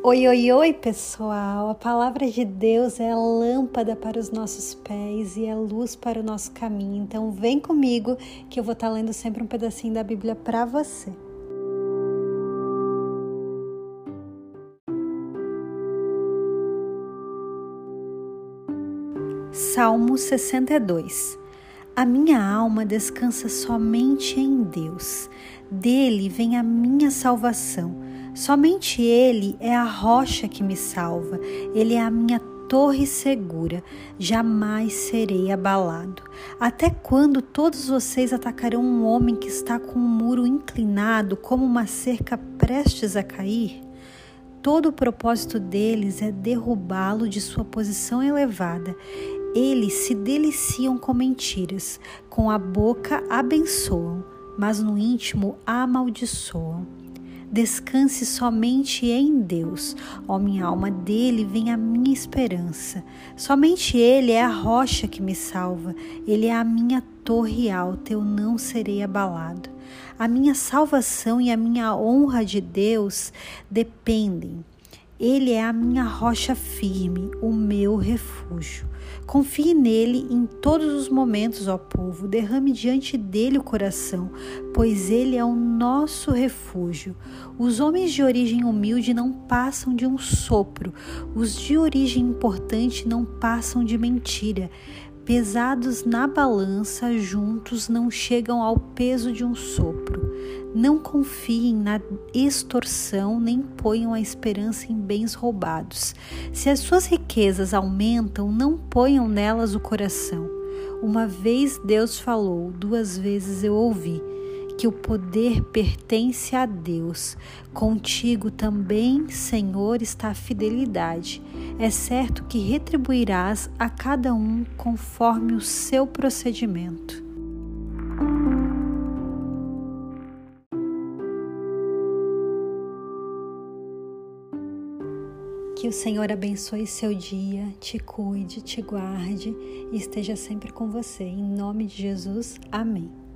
Oi, oi, oi, pessoal! A palavra de Deus é lâmpada para os nossos pés e é luz para o nosso caminho. Então, vem comigo que eu vou estar lendo sempre um pedacinho da Bíblia para você. Salmo 62 A minha alma descansa somente em Deus, dele vem a minha salvação. Somente Ele é a rocha que me salva, Ele é a minha torre segura, jamais serei abalado. Até quando todos vocês atacarão um homem que está com um muro inclinado, como uma cerca prestes a cair? Todo o propósito deles é derrubá-lo de sua posição elevada. Eles se deliciam com mentiras, com a boca abençoam, mas no íntimo amaldiçoam. Descanse somente em Deus. Ó minha alma, dele vem a minha esperança. Somente Ele é a rocha que me salva. Ele é a minha torre alta, eu não serei abalado. A minha salvação e a minha honra de Deus dependem ele é a minha rocha firme, o meu refúgio. Confie nele em todos os momentos, ó povo. Derrame diante dele o coração, pois ele é o nosso refúgio. Os homens de origem humilde não passam de um sopro, os de origem importante não passam de mentira. Pesados na balança, juntos não chegam ao peso de um sopro. Não confiem na extorsão, nem ponham a esperança em bens roubados. Se as suas riquezas aumentam, não ponham nelas o coração. Uma vez Deus falou, duas vezes eu ouvi que o poder pertence a Deus. Contigo também, Senhor, está a fidelidade. É certo que retribuirás a cada um conforme o seu procedimento. Que o Senhor abençoe seu dia, te cuide, te guarde e esteja sempre com você. Em nome de Jesus, amém.